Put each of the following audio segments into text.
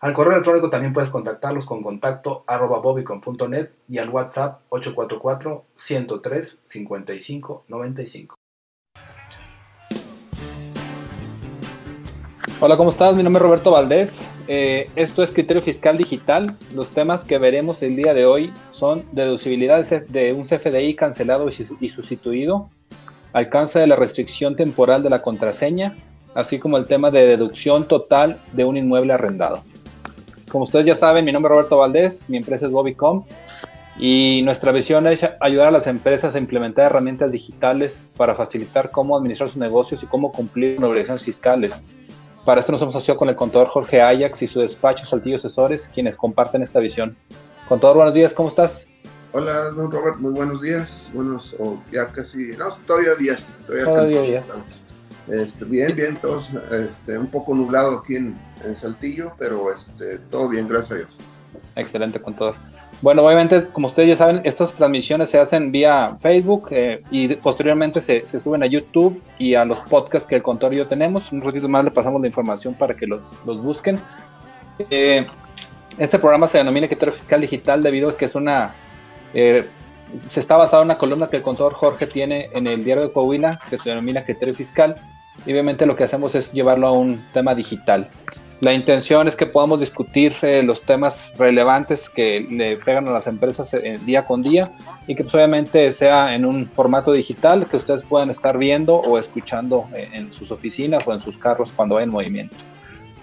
Al correo electrónico también puedes contactarlos con contacto arroba bobicon.net y al WhatsApp 844-103-5595. Hola, ¿cómo estás? Mi nombre es Roberto Valdés. Eh, esto es Criterio Fiscal Digital. Los temas que veremos el día de hoy son deducibilidad de un CFDI cancelado y sustituido, alcance de la restricción temporal de la contraseña, así como el tema de deducción total de un inmueble arrendado. Como ustedes ya saben, mi nombre es Roberto Valdés, mi empresa es Bobicom y nuestra visión es ayudar a las empresas a implementar herramientas digitales para facilitar cómo administrar sus negocios y cómo cumplir con obligaciones fiscales. Para esto nos hemos asociado con el contador Jorge Ajax y su despacho Saltillo Asesores, quienes comparten esta visión. Contador, buenos días, ¿cómo estás? Hola, don Robert, muy buenos días. Buenos, o ya casi, no, todavía días. Todavía, días. Este, bien, bien, todos, este, un poco nublado aquí en, Saltillo, pero este, todo bien, gracias a Dios. Excelente, contador. Bueno, obviamente, como ustedes ya saben, estas transmisiones se hacen vía Facebook eh, y posteriormente se, se, suben a YouTube y a los podcasts que el contador y yo tenemos. Un ratito más le pasamos la información para que los, los busquen. Eh, este programa se denomina Criterio Fiscal Digital debido a que es una eh, se está basado en una columna que el contador Jorge tiene en el diario de Coahuila, que se denomina criterio fiscal, y obviamente lo que hacemos es llevarlo a un tema digital. La intención es que podamos discutir eh, los temas relevantes que le pegan a las empresas eh, día con día y que pues, obviamente sea en un formato digital que ustedes puedan estar viendo o escuchando en sus oficinas o en sus carros cuando hay en movimiento.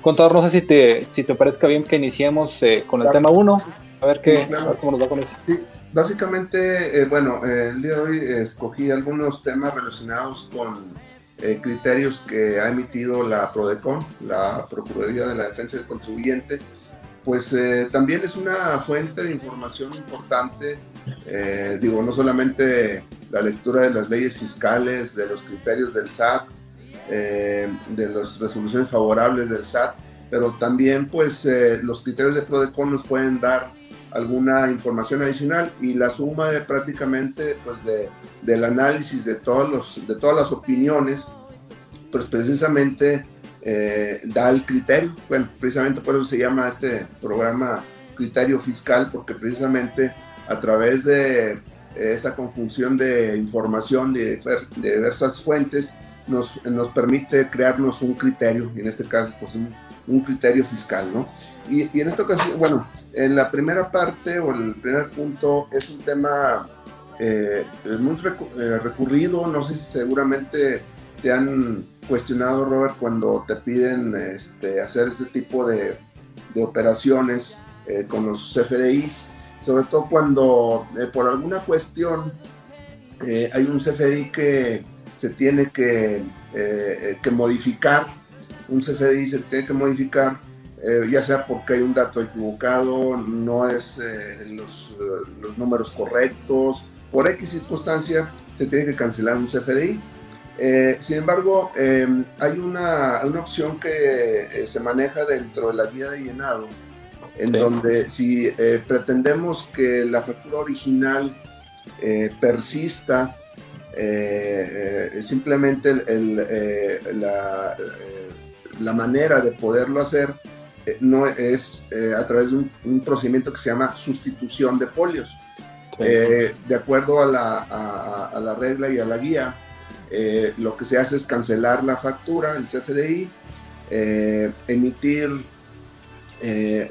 Contador, no sé si te, si te parezca bien que iniciemos con el tema 1, a ver qué, cómo nos va con eso. Básicamente, eh, bueno, el día de hoy escogí algunos temas relacionados con eh, criterios que ha emitido la PRODECON, la Procuraduría de la Defensa del Contribuyente, pues eh, también es una fuente de información importante, digo, no solamente la lectura de las leyes fiscales, de los criterios del SAT, de las resoluciones favorables del SAT, pero también pues los criterios de PRODECON nos pueden dar alguna información adicional y la suma de prácticamente pues de, del análisis de, todos los, de todas las opiniones, pues precisamente eh, da el criterio. Bueno, precisamente por eso se llama este programa criterio fiscal, porque precisamente a través de esa conjunción de información de, de diversas fuentes nos, nos permite crearnos un criterio, y en este caso pues un, un criterio fiscal, ¿no? Y, en esta ocasión, bueno, en la primera parte o el primer punto es un tema eh, muy eh, recurrido, no sé si seguramente te han cuestionado, Robert, cuando te piden este, hacer este tipo de, operaciones eh, con los CFDIs, sobre todo cuando por alguna cuestión hay un CFDI que se tiene que modificar, un CFDI se tiene que modificar eh, ya sea porque hay un dato equivocado, no es eh, los, eh, los, números correctos, por X circunstancia se tiene que cancelar un CFDI. sin embargo, em, hay una, una, opción que se maneja dentro de la guía de llenado, en donde si pretendemos que la factura original persista, simplemente el, la, la manera de poderlo hacer eh, no es eh, a través de un, procedimiento que se llama sustitución de folios. Eh, de acuerdo a la, a, la, regla y a la guía, lo que se hace es cancelar la factura, el CFDI, emitir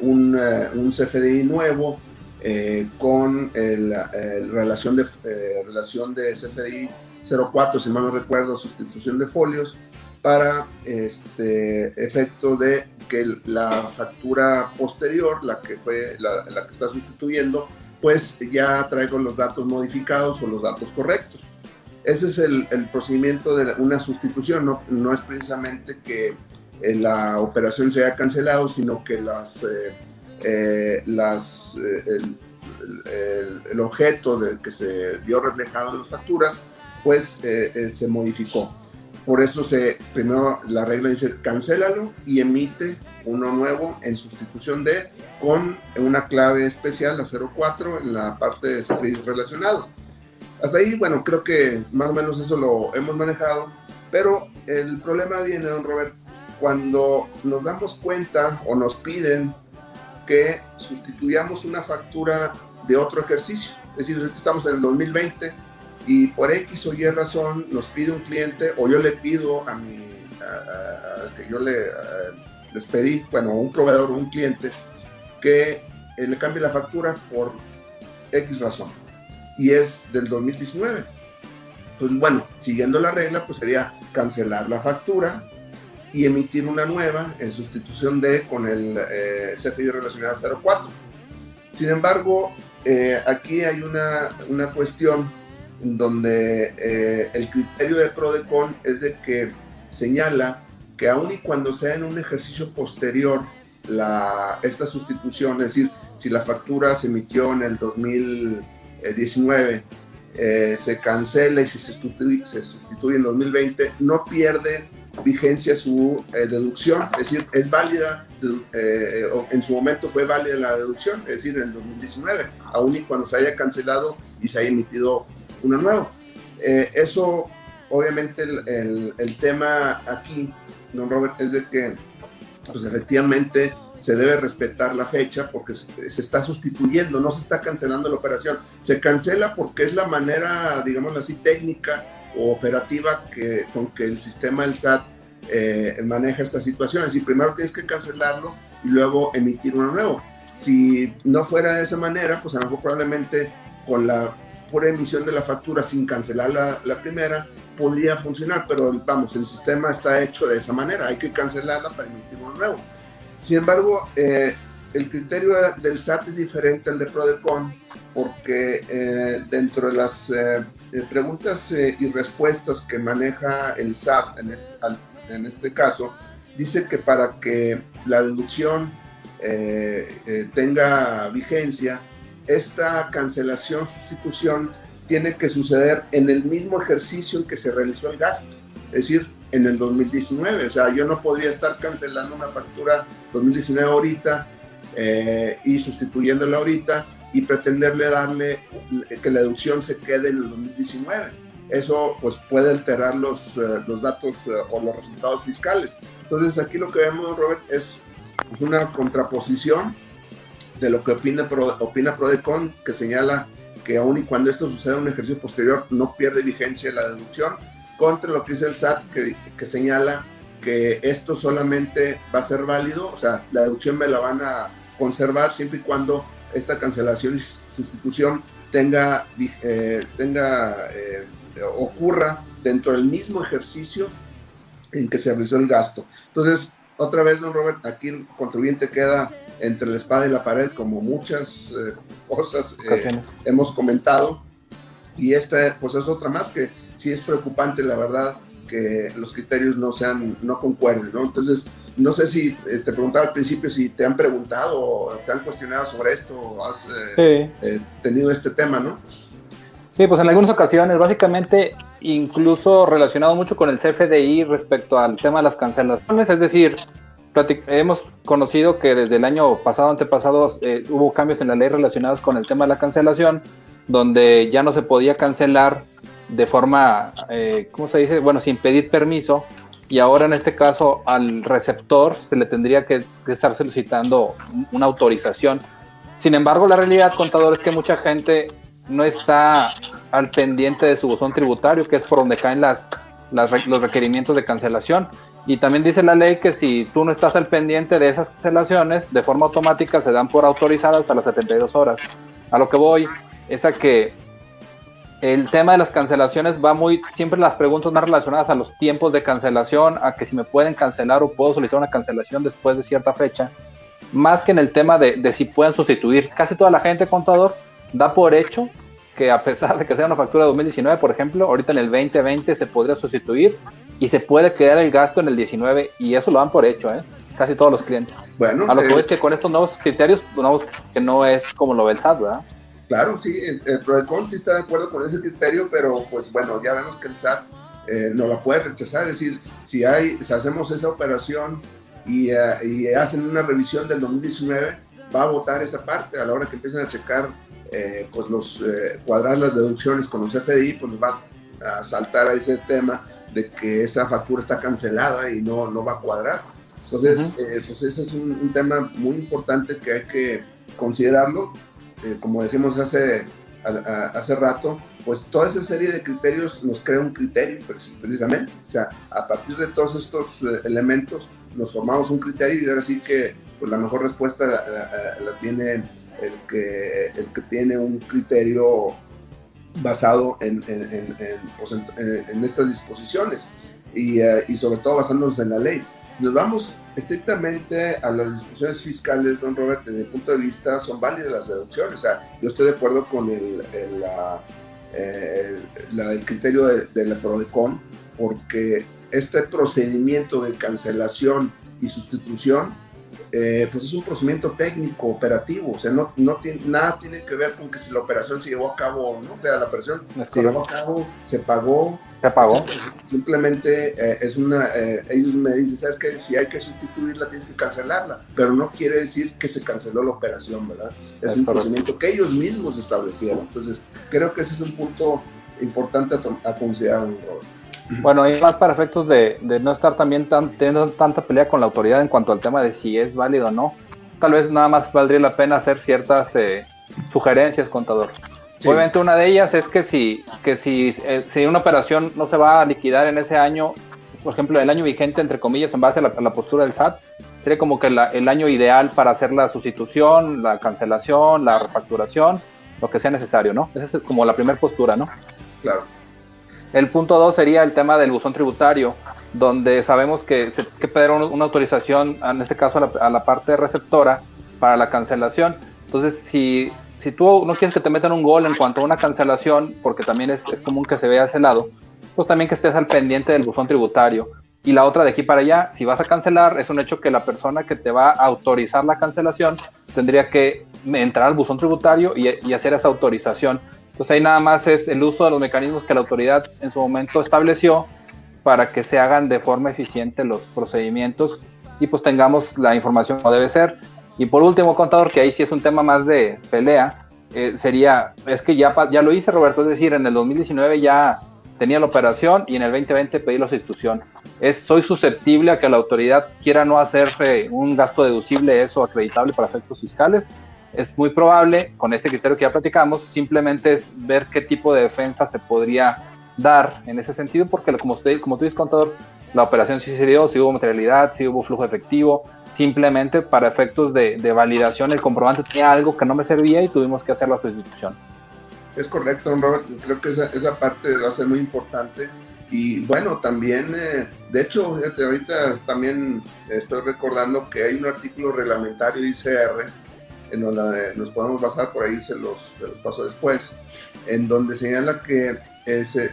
un, un, CFDI nuevo con la relación, de, relación de CFDI 04, si mal no recuerdo, sustitución de folios, para este efecto de que la factura posterior, la que fue la, que está sustituyendo, pues ya traigo los datos modificados o los datos correctos. Ese es el, procedimiento de una sustitución, no, es precisamente que eh, la operación se haya cancelado, sino que las, eh, eh, las, el, el, objeto de, que se vio reflejado en las facturas, pues se modificó. Por eso se, primero la regla dice cancélalo y emite uno nuevo en sustitución de con una clave especial, la 04, en la parte de CFDI relacionado. Hasta ahí, bueno, creo que más o menos eso lo hemos manejado, pero el problema viene, don Robert, cuando nos damos cuenta o nos piden que sustituyamos una factura de otro ejercicio. Es decir, estamos en el 2020 y por X o Y razón nos pide un cliente o yo le pido a mi, a, que yo le, les pedí, bueno, a un proveedor o un cliente que eh, le cambie la factura por X razón y es del 2019. Pues bueno, siguiendo la regla, pues sería cancelar la factura y emitir una nueva en sustitución de con el eh, CFI relacionado 04. Sin embargo, eh, aquí hay una, una cuestión donde eh, el criterio de Prodecon es de que señala que aun y cuando sea en un ejercicio posterior la, esta sustitución, es decir, si la factura se emitió en el 2019, eh, se cancela y si se sustituye, se sustituye en 2020, no pierde vigencia su eh, deducción, es decir, es válida, en su momento fue válida la deducción, es decir, en el 2019, aun y cuando se haya cancelado y se haya emitido una nueva. Eh, eso, obviamente, el, tema aquí, don Robert, es de que, pues efectivamente, se debe respetar la fecha porque se, está sustituyendo, no se está cancelando la operación. Se cancela porque es la manera, digamos así, técnica o operativa con que el sistema del SAT eh, maneja esta situación. Es decir, primero tienes que cancelarlo y luego emitir uno nuevo. Si no fuera de esa manera, pues a lo mejor probablemente con la por emisión de la factura sin cancelar la, la, primera, podría funcionar, pero vamos, el sistema está hecho de esa manera, hay que cancelarla para emitir uno nuevo. Sin embargo, eh, el criterio del SAT es diferente al de Prodecon, porque eh, dentro de las eh, preguntas y respuestas que maneja el SAT en este, en este caso, dice que para que la deducción tenga vigencia, esta cancelación, sustitución, tiene que suceder en el mismo ejercicio en que se realizó el gasto, es decir, en el 2019. O sea, yo no podría estar cancelando una factura 2019 ahorita eh, y sustituyéndola ahorita y pretenderle darle que la deducción se quede en el 2019. Eso pues puede alterar los, eh, los datos eh, o los resultados fiscales. Entonces aquí lo que vemos, Robert, es pues, una contraposición de lo que opina, opina Prodecon, que señala que aun y cuando esto suceda en un ejercicio posterior no pierde vigencia la deducción, contra lo que dice el SAT, que, que señala que esto solamente va a ser válido, o sea, la deducción me la van a conservar siempre y cuando esta cancelación y sustitución tenga, eh, tenga eh, ocurra dentro del mismo ejercicio en que se realizó el gasto. Entonces, otra vez, don Robert, aquí el contribuyente queda entre la espada y la pared, como muchas eh, cosas eh, hemos comentado. Y esta, pues es otra más que sí es preocupante, la verdad, que los criterios no sean, no concuerden, ¿no? Entonces, no sé si eh, te preguntaba al principio si te han preguntado o te han cuestionado sobre esto, o has tenido este tema, ¿no? Sí, pues en algunas ocasiones, básicamente, incluso relacionado mucho con el CFDI respecto al tema de las cancelaciones, es decir, hemos conocido que desde el año pasado, antepasado, eh, hubo cambios en la ley relacionados con el tema de la cancelación, donde ya no se podía cancelar de forma, eh, ¿cómo se dice? Bueno, sin pedir permiso, y ahora en este caso al receptor se le tendría que, estar solicitando una autorización. Sin embargo, la realidad, contador, es que mucha gente no está al pendiente de su buzón tributario, que es por donde caen las, los requerimientos de cancelación. Y también dice la ley que si tú no estás al pendiente de esas cancelaciones, de forma automática se dan por autorizadas hasta las 72 horas. A lo que voy es a que el tema de las cancelaciones va muy, siempre las preguntas más relacionadas a los tiempos de cancelación, a que si me pueden cancelar o puedo solicitar una cancelación después de cierta fecha, más que en el tema de, de si pueden sustituir. Casi toda la gente, contador, da por hecho que a pesar de que sea una factura de 2019, por ejemplo, ahorita en el 2020 se podría sustituir y se puede quedar el gasto en el 19 y eso lo dan por hecho, ¿eh? casi todos los clientes. Bueno, a lo que eh, es que con estos nuevos criterios, nuevos, que no es como lo ve el SAT, ¿verdad? Claro, sí, el, el Prodecon sí está de acuerdo con ese criterio, pero pues bueno, ya vemos que el SAT eh, no la puede rechazar, es decir, si, hay, si hacemos esa operación y, eh, y hacen una revisión del 2019, va a votar esa parte a la hora que empiecen a checar, eh, pues los eh, cuadrar las deducciones con los FDI, pues nos va a saltar a ese tema de que esa factura está cancelada y no, no va a cuadrar. Entonces, Ujú. eh, pues ese es un, un tema muy importante que hay que considerarlo. Eh, como decimos hace, a- a- hace rato, pues toda esa serie de criterios nos crea un criterio precis- precisamente. O sea, a partir de todos estos eh, elementos nos formamos un criterio y ahora sí que pues, la mejor respuesta la, la- la tiene el que, el que tiene un criterio basado pues, en- en- en estas disposiciones y, eh, y sobre todo basándonos en la ley. Si nos vamos estrictamente a las disposiciones fiscales, don Robert, desde mi punto de vista son válidas las deducciones. O sea, yo estoy de acuerdo con el, eh, criterio de, de la PRODECON porque este procedimiento de cancelación y sustitución eh, pues es un procedimiento técnico, operativo, o sea, no, no tiene, nada tiene que ver con que si la operación se llevó a cabo o no, o sea, la operación Es se llevó a cabo, se pagó, Se pagó. simplemente eh, es una, eh, ellos me dicen, ¿sabes qué? Si hay que sustituirla, tienes que cancelarla, pero no quiere decir que se canceló la operación, ¿verdad? Es, Es un correcto. procedimiento que ellos mismos establecieron, entonces creo que ese es un punto importante a, a considerar, Robert. Bueno, y más para efectos de, de no estar también tan, teniendo tanta pelea con la autoridad en cuanto al tema de si es válido o no, tal vez nada más valdría la pena hacer ciertas eh, sugerencias, contador. Sí. Obviamente una de ellas es que si, que si, eh, si una operación no se va a liquidar en ese año, por ejemplo, el año vigente, entre comillas, en base a la, a la postura del SAT, sería como que la- el año ideal para hacer la sustitución, la cancelación, la refacturación, lo que sea necesario, ¿no? Esa es como la primera postura, ¿no? Claro. El punto dos sería el tema del buzón tributario, donde sabemos que se tiene que pedir un- una autorización, en este caso a la, a la parte receptora, para la cancelación. Entonces, si, si tú no quieres que te metan un gol en cuanto a una cancelación, porque también es, es común que se vea ese lado, pues también que estés al pendiente del buzón tributario. Y la otra de aquí para allá, si vas a cancelar, es un hecho que la persona que te va a autorizar la cancelación tendría que entrar al buzón tributario y, y hacer esa autorización. Entonces ahí nada más es el uso de los mecanismos que la autoridad en su momento estableció para que se hagan de forma eficiente los procedimientos y pues tengamos la información como debe ser. Y por último, contador, que ahí sí es un tema más de pelea, eh, sería, es que ya, ya lo hice Roberto, es decir, en el 2019 ya tenía la operación y en el 2020 pedí la sustitución. Es, soy susceptible a que la autoridad quiera no hacer un gasto deducible eso acreditable para efectos fiscales. Es muy probable, con este criterio que ya platicamos, simplemente es ver qué tipo de defensa se podría dar en ese sentido, porque como usted, como tú dices, contador, la operación sí se dio, sí hubo materialidad, sí hubo flujo efectivo, simplemente para efectos de, de validación el comprobante tenía algo que no me servía y tuvimos que hacer la sustitución. Es correcto, Robert. Creo que esa, esa parte va a ser muy importante. Y bueno, también, eh, de hecho, ahorita también estoy recordando que hay un artículo reglamentario ICR, en donde nos podemos basar, por ahí se los, se los paso después, en donde señala que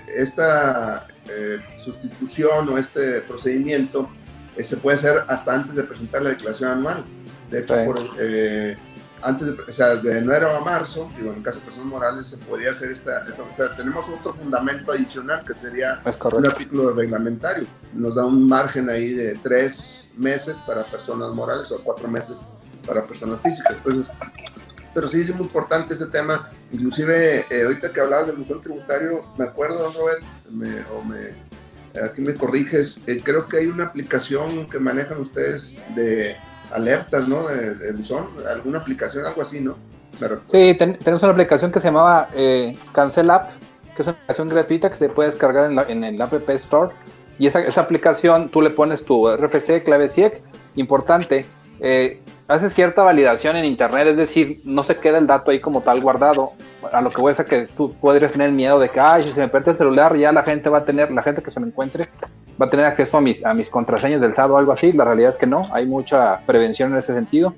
esta eh, sustitución o este procedimiento eh, se puede hacer hasta antes de presentar la declaración anual. De hecho, Sí. por, eh, antes de, o sea, de enero a marzo, digo, en el caso de personas morales, se podría hacer esta, esta- o sea, tenemos otro fundamento adicional que sería un artículo reglamentario. Nos da un margen ahí de tres meses para personas morales o cuatro meses para personas físicas. Entonces, pero sí es muy importante este tema. Inclusive, eh, ahorita que hablabas del buzón tributario, me acuerdo, don Robert, me- o me, aquí me corriges, eh, creo que hay una aplicación que manejan ustedes de alertas, ¿no? De, de buzón, alguna aplicación, algo así, ¿no? Sí, ten- tenemos una aplicación que se llamaba eh, Cancel App, que es una aplicación gratuita que se puede descargar en, la- en el App Store. Y esa, esa aplicación tú le pones tu RFC, clave CIEC, importante, eh, hace cierta validación en Internet, es decir, no se queda el dato ahí como tal guardado. A lo que voy a decir que tú podrías tener miedo de que, ay, si se me pierde el celular, ya la gente va a tener, la gente que se lo encuentre, va a tener acceso a mis, a mis contraseñas del SAT o algo así. La realidad es que no, hay mucha prevención en ese sentido.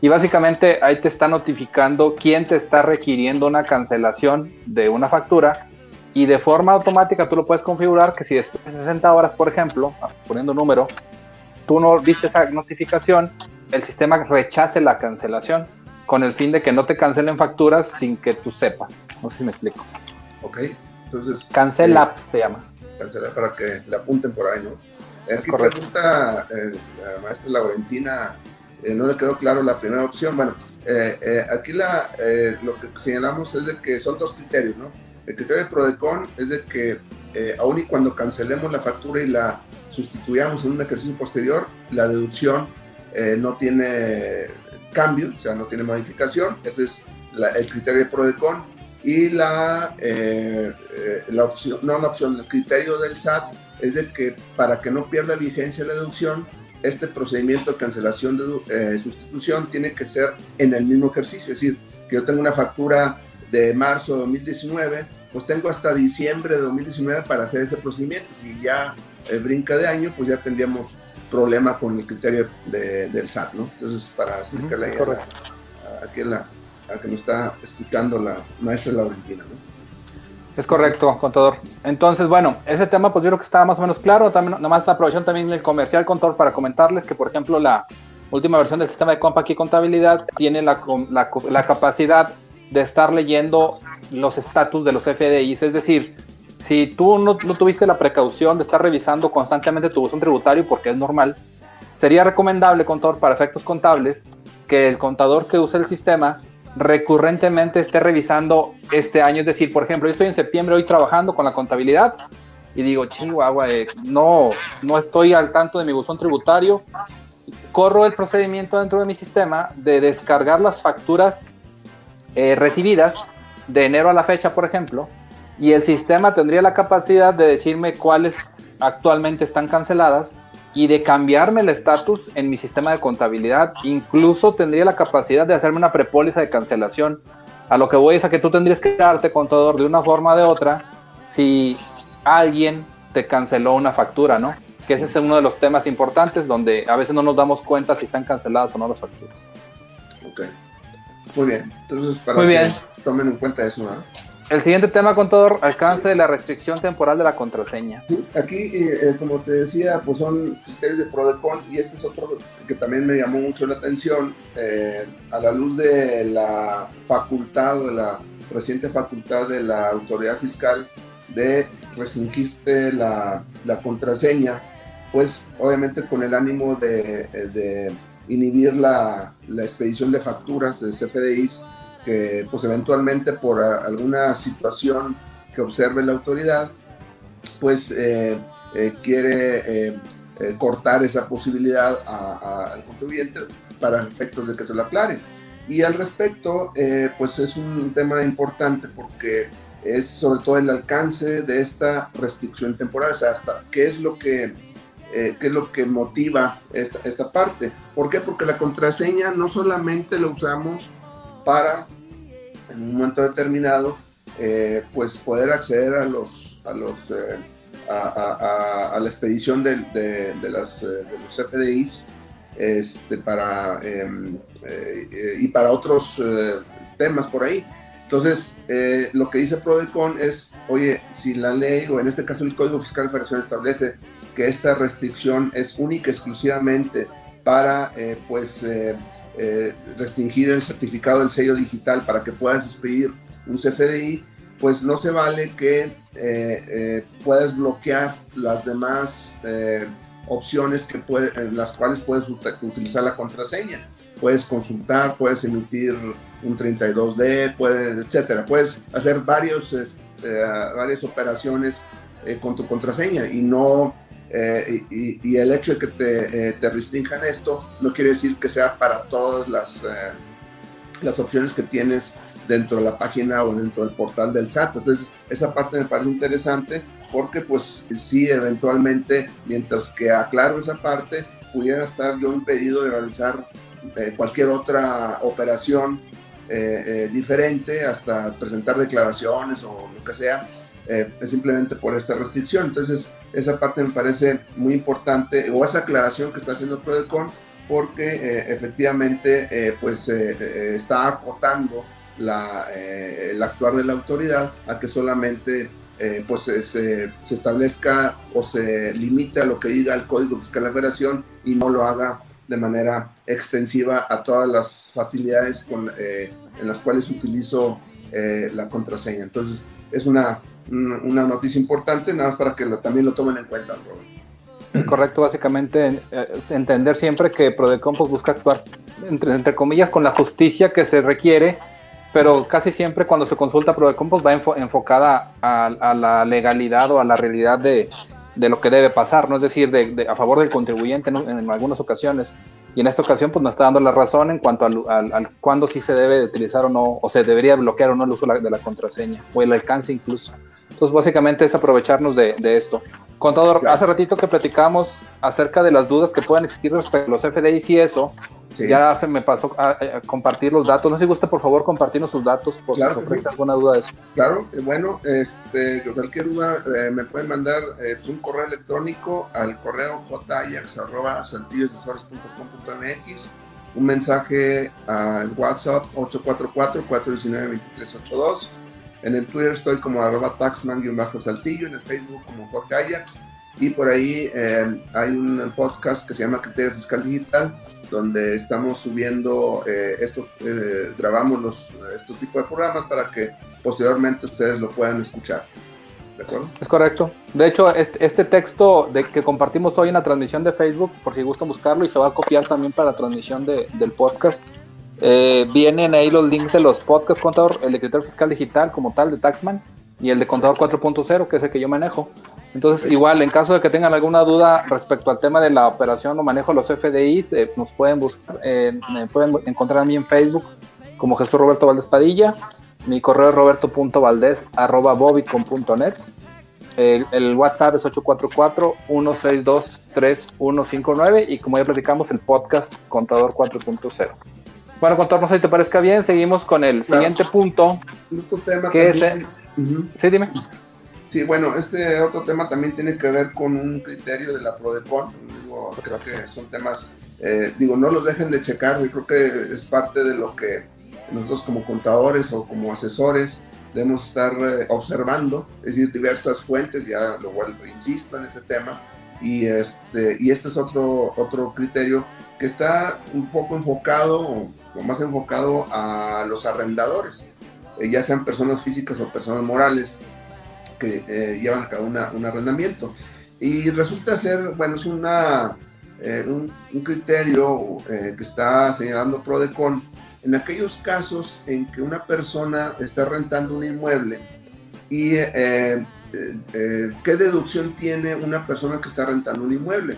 Y básicamente ahí te está notificando quién te está requiriendo una cancelación de una factura y de forma automática tú lo puedes configurar que si después de 60 horas, por ejemplo, poniendo un número, tú no viste esa notificación, el sistema rechace la cancelación con el fin de que no te cancelen facturas sin que tú sepas. No sé si me explico. Ok, entonces... Cancela eh, se llama. Cancela para que le apunten por ahí, ¿no? Aquí pregunta eh, la maestra Laurentina, eh, no le quedó claro la primera opción. Bueno, eh, aquí la, lo que señalamos es de que son dos criterios, ¿no? El criterio de PRODECON es de que aun y cuando cancelemos la factura y la sustituyamos en un ejercicio posterior, la deducción no tiene cambio, o sea, no tiene modificación. Ese es el criterio de PRODECON. Y la, la opción, no la opción, el criterio del SAT es de que para que no pierda vigencia la deducción, este procedimiento de cancelación de eh, sustitución tiene que ser en el mismo ejercicio. Es decir, que yo tengo una factura de marzo de 2019, pues tengo hasta diciembre de 2019 para hacer ese procedimiento. Si ya eh, brinca de año, pues ya tendríamos problema con el criterio del SAT, ¿no? Entonces, para explicarle a, a, la, a que nos está escuchando la maestra Laurentina, ¿no? Es correcto, contador. Entonces, bueno, ese tema pues yo creo que estaba más o menos claro. También, nada más aprovecharon también el comercial, contador, para comentarles que, por ejemplo, la última versión del sistema de Compact y Contabilidad tiene la, la, capacidad de estar leyendo los estatus de los FDIs. Es decir, si tú no, tuviste la precaución de estar revisando constantemente tu buzón tributario, porque es normal, sería recomendable, contador, para efectos contables, que el contador que use el sistema recurrentemente esté revisando este año. Es decir, por ejemplo, yo estoy en septiembre hoy trabajando con la contabilidad y digo, chihuahua, eh, no, no estoy al tanto de mi buzón tributario. Corro el procedimiento dentro de mi sistema de descargar las facturas eh, recibidas de enero a la fecha, por ejemplo, y el sistema tendría la capacidad de decirme cuáles actualmente están canceladas y de cambiarme el estatus en mi sistema de contabilidad. Incluso tendría la capacidad de hacerme una prepóliza de cancelación. A lo que voy es a que tú tendrías que darte contador de una forma o de otra si alguien te canceló una factura, ¿no? Que ese es uno de los temas importantes donde a veces no nos damos cuenta si están canceladas o no las facturas. Ok. Muy bien. Entonces, para que tomen en cuenta eso, ¿no? El siguiente tema, contador, alcance de la restricción temporal de la contraseña. aquí, eh, eh, como te decía, pues son criterios de PRODECON y este es otro que también me llamó mucho la atención eh, a la luz de la facultad de la reciente facultad de la autoridad fiscal de restringirte la, la contraseña, pues obviamente con el ánimo de, de inhibir la, la expedición de facturas de CFDIs que pues eventualmente por alguna situación que observe la autoridad, pues eh, eh, quiere eh, cortar esa posibilidad al contribuyente para efectos de que se lo aclare. Y al respecto, pues es un tema importante porque es sobre todo el alcance de esta restricción temporal, o sea, hasta qué es lo que, qué es lo que motiva esta, esta parte. ¿Por qué? Porque la contraseña no solamente la usamos para en un momento determinado eh, pues poder acceder a los a los eh, a, la expedición de, las, eh, de los FDIs este, para, em, y para otros temas por ahí. Entonces, lo que dice Prodecon es, oye, si la ley, o en este caso el Código Fiscal de Federación establece que esta restricción es única exclusivamente para, pues, eh, restringir el certificado del sello digital para que puedas expedir un CFDI, pues no se vale que eh, eh, puedas bloquear las demás opciones que puede, en las cuales puedes utilizar la contraseña. Puedes consultar, puedes emitir un 32D, puedes, etcétera. Puedes hacer varios, varias operaciones con tu contraseña y no eh, y, el hecho de que te, eh, restrinjan esto no quiere decir que sea para todas las, eh, las opciones que tienes dentro de la página o dentro del portal del SAT. Entonces, esa parte me parece interesante porque pues sí, eventualmente, mientras que aclaro esa parte, pudiera estar yo impedido de realizar cualquier otra operación diferente, hasta presentar declaraciones o lo que sea, simplemente por esta restricción. Entonces, esa parte me parece muy importante, o esa aclaración que está haciendo Prodecon, porque eh, efectivamente eh, pues eh, está acotando la, el actuar de la autoridad a que solamente eh, pues se, se, establezca o se limite a lo que diga el Código Fiscal de la y no lo haga de manera extensiva a todas las facilidades con, eh, en las cuales utilizo eh, la contraseña. Entonces, es una, una noticia importante, nada más para que lo, también lo tomen en cuenta, Robert. Correcto, básicamente es entender siempre que Prodecom pues, busca actuar, entre, comillas, con la justicia que se requiere pero casi siempre cuando se consulta Prodecom va enfocada a, la legalidad o a la realidad de, lo que debe pasar, ¿no? Es decir, de, a favor del contribuyente en, algunas ocasiones. Y en esta ocasión pues nos está dando la razón en cuanto al, al, cuándo sí se debe utilizar o no, o se debería bloquear o no el uso de la contraseña, o el alcance incluso. Entonces básicamente es aprovecharnos de, esto. Contador, hace ratito que platicamos acerca de las dudas que puedan existir respecto a los FDIs y eso, ya se me pasó a, compartir los datos. No sé si gusta, por favor, compartirnos sus datos por si ofrece alguna duda de eso. Claro, eh, bueno, este, cualquier duda eh, me pueden mandar eh, un correo electrónico al correo jayax.santillosdesores.com.mx un mensaje al WhatsApp 844-419-2382. En el Twitter estoy como arroba taxman-saltillo, en el Facebook como Jayax. Y por ahí hay un podcast que se llama Criterio Fiscal Digital, donde estamos subiendo eh, esto, eh, grabamos los, estos tipos de programas para que posteriormente ustedes lo puedan escuchar. ¿De acuerdo? Es correcto. De hecho, este, este, texto de, que compartimos hoy en la transmisión de Facebook, por si gustan buscarlo, y se va a copiar también para la transmisión de, del podcast. Eh, vienen ahí los links de los podcasts, contador, el de criterio fiscal digital como tal de Taxman y el de contador 4.0, que es el que yo manejo. Entonces, igual, en caso de que tengan alguna duda respecto al tema de la operación o manejo de los FDIs, eh, nos pueden buscar, eh, me pueden encontrar a mí en Facebook como Jesús Roberto Valdés Padilla. Mi correo es roberto.valdés.bobicom.net. El, el WhatsApp es 844-162-3159 y como ya platicamos, el podcast Contador 4.0. Bueno, Contador, no sé si te parezca bien, seguimos con el siguiente punto. que es Sí, dime. Sí, bueno, este otro tema también tiene que ver con un criterio de la PRODECON. Digo, creo que son temas, eh, digo, no los dejen de checar. Yo creo que es parte de lo que nosotros como contadores o como asesores debemos estar eh, observando, es decir, diversas fuentes, ya lo vuelvo, insisto en ese tema. Y este, y este es otro, otro criterio que está un poco enfocado, o más enfocado a los arrendadores, eh, ya sean personas físicas o personas morales que eh, llevan a cabo un arrendamiento. Y resulta ser, bueno, es una, eh, un, criterio eh, que está señalando Prodecon en aquellos casos en que una persona está rentando un inmueble y qué deducción tiene una persona que está rentando un inmueble.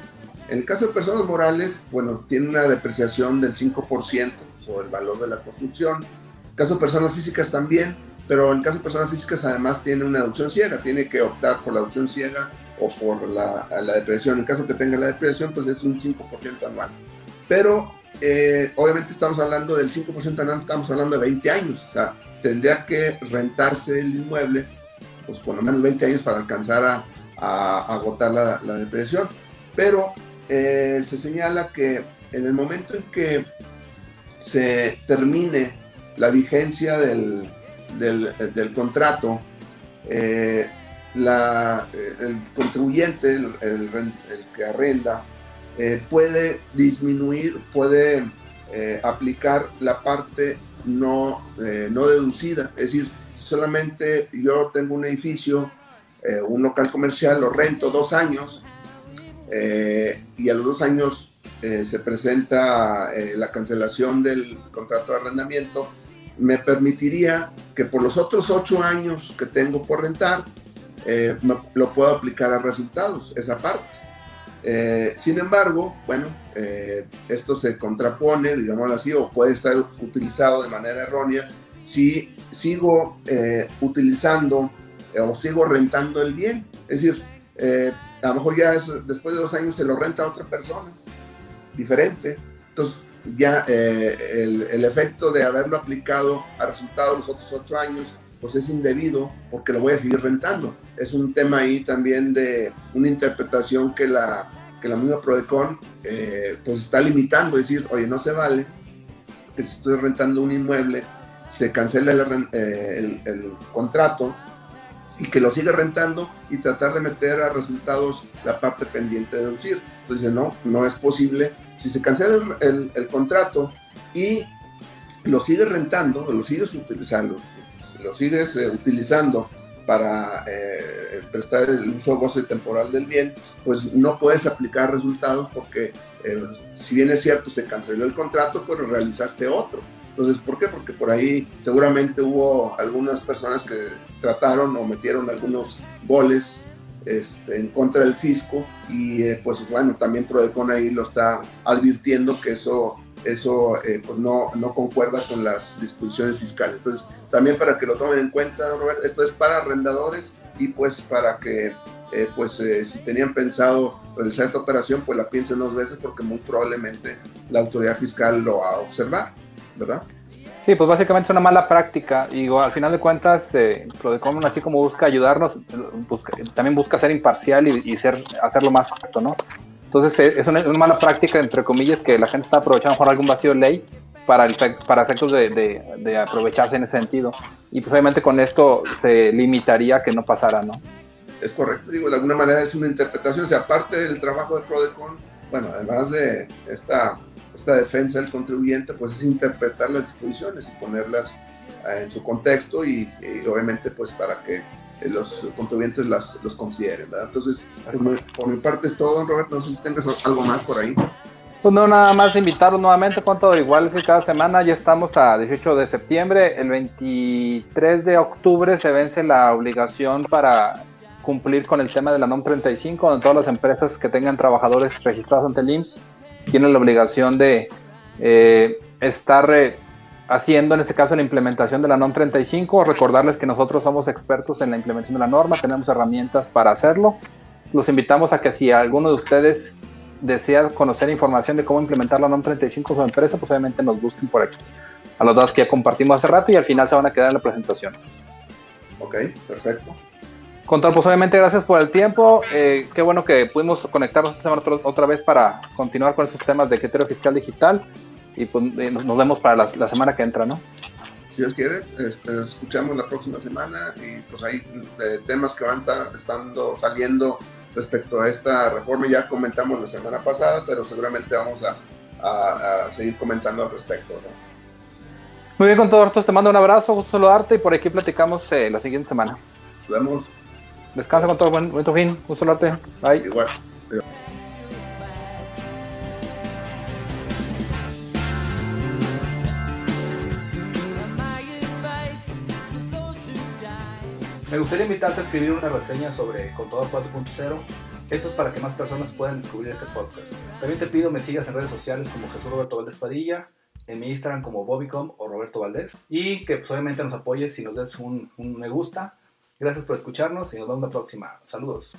En el caso de personas morales, bueno, tiene una depreciación del 5% sobre el valor de la construcción. En el caso de personas físicas también, pero en caso de personas físicas además tiene una deducción ciega, tiene que optar por la deducción ciega o por la, la depresión. En caso que tenga la depresión, pues es un 5% anual. Pero eh, obviamente estamos hablando del 5% anual, estamos hablando de 20 años, o sea, tendría que rentarse el inmueble, pues por lo menos 20 años para alcanzar a, a agotar la, la, depresión. Pero eh, se señala que en el momento en que se termine la vigencia del, del, contrato, eh, eh, el contribuyente, el, que arrenda, eh, puede disminuir, puede aplicar la parte no, no deducida. Es decir, solamente yo tengo un edificio, un local comercial, lo rento dos años y a los dos años se presenta la cancelación del contrato de arrendamiento, me permitiría que por los otros ocho años que tengo por rentar, eh, lo puedo aplicar a resultados, esa parte. Eh, sin embargo, bueno, eh, esto se contrapone, digámoslo así, o puede estar utilizado de manera errónea si sigo utilizando o sigo rentando el bien. Es decir, a lo mejor ya después de dos años se lo renta a otra persona diferente. Entonces, ya eh, el, efecto de haberlo aplicado a resultado los otros ocho años, pues es indebido porque lo voy a seguir rentando. Es un tema ahí también de una interpretación que la, que la misma Prodecon eh, pues está limitando, decir, oye, no se vale que si estoy rentando un inmueble, se cancela el, eh, el, contrato y que lo sigue rentando y tratar de meter a resultados la parte pendiente de deducir. Entonces, no, no es posible. Si se cancela el, el, contrato y lo sigues rentando, lo sigues utilizando, lo sigues eh, utilizando para eh, prestar el uso goce temporal del bien, pues no puedes aplicar resultados porque eh, si bien es cierto se canceló el contrato, pero realizaste otro. Entonces, ¿por qué? Porque por ahí seguramente hubo algunas personas que trataron o metieron algunos goles este, en contra del fisco y eh, pues bueno, también Prodecon ahí lo está advirtiendo que eso eso eh, pues no, no concuerda con las disposiciones fiscales. Entonces, también para que lo tomen en cuenta, Robert, esto es para arrendadores y pues para que eh, pues si tenían pensado realizar esta operación, pues la piensen dos veces porque muy probablemente la autoridad fiscal lo va a observar. ¿verdad? Sí, pues básicamente es una mala práctica. Y al final de cuentas, eh, Prodecom, así como busca ayudarnos, también busca ser imparcial y, ser, hacerlo más correcto, ¿no? Entonces eh, es una, mala práctica, entre comillas, que la gente está aprovechando por algún vacío de ley para, efectos de, aprovecharse en ese sentido. Y pues obviamente con esto se limitaría que no pasara, ¿no? Es correcto, digo, de alguna manera es una interpretación, o sea, aparte del trabajo de Prodecon, bueno, además de esta esta defensa del contribuyente pues es interpretar las disposiciones y ponerlas eh, en su contexto y, obviamente pues para que eh, los contribuyentes las, los consideren, ¿verdad? Entonces, por mi, parte es todo, Robert, no sé si tengas algo más por ahí. Pues no, nada más invitarlos nuevamente, cuanto igual que cada semana, ya estamos a 18 de septiembre, el 23 de octubre se vence la obligación para cumplir con el tema de la NOM 35, donde todas las empresas que tengan trabajadores registrados ante el IMSS tienen la obligación de eh, estar eh, haciendo, en este caso, la implementación de la NOM 35. Recordarles que nosotros somos expertos en la implementación de la norma, tenemos herramientas para hacerlo. Los invitamos a que si alguno de ustedes desea conocer información de cómo implementar la NOM 35 en su empresa, pues obviamente nos busquen por aquí. A los dos que ya compartimos hace rato y al final se van a quedar en la presentación. Ok, perfecto. Control, pues obviamente gracias por el tiempo. Eh, qué bueno que pudimos conectarnos otra vez para continuar con estos temas de criterio fiscal digital. Y pues eh, nos, vemos para la, semana que entra, ¿no? Si Dios quiere, este, escuchamos la próxima semana y pues hay eh, temas que van estando saliendo respecto a esta reforma. Ya comentamos la semana pasada, pero seguramente vamos a, seguir comentando al respecto, Muy bien, con todo esto te mando un abrazo, gusto saludarte y por aquí platicamos la siguiente semana. Nos vemos. Descansa con todo buen, buen fin. Un saludarte. Bye. Igual. Me gustaría invitarte a escribir una reseña sobre Contador 4.0. Esto es para que más personas puedan descubrir este podcast. También te pido me sigas en redes sociales como Jesús Roberto Valdés Padilla, en mi Instagram como Bobicom o Roberto Valdés. Y que pues, obviamente nos apoyes si nos des un, un me gusta Gracias por escucharnos y nos vemos la próxima. Saludos.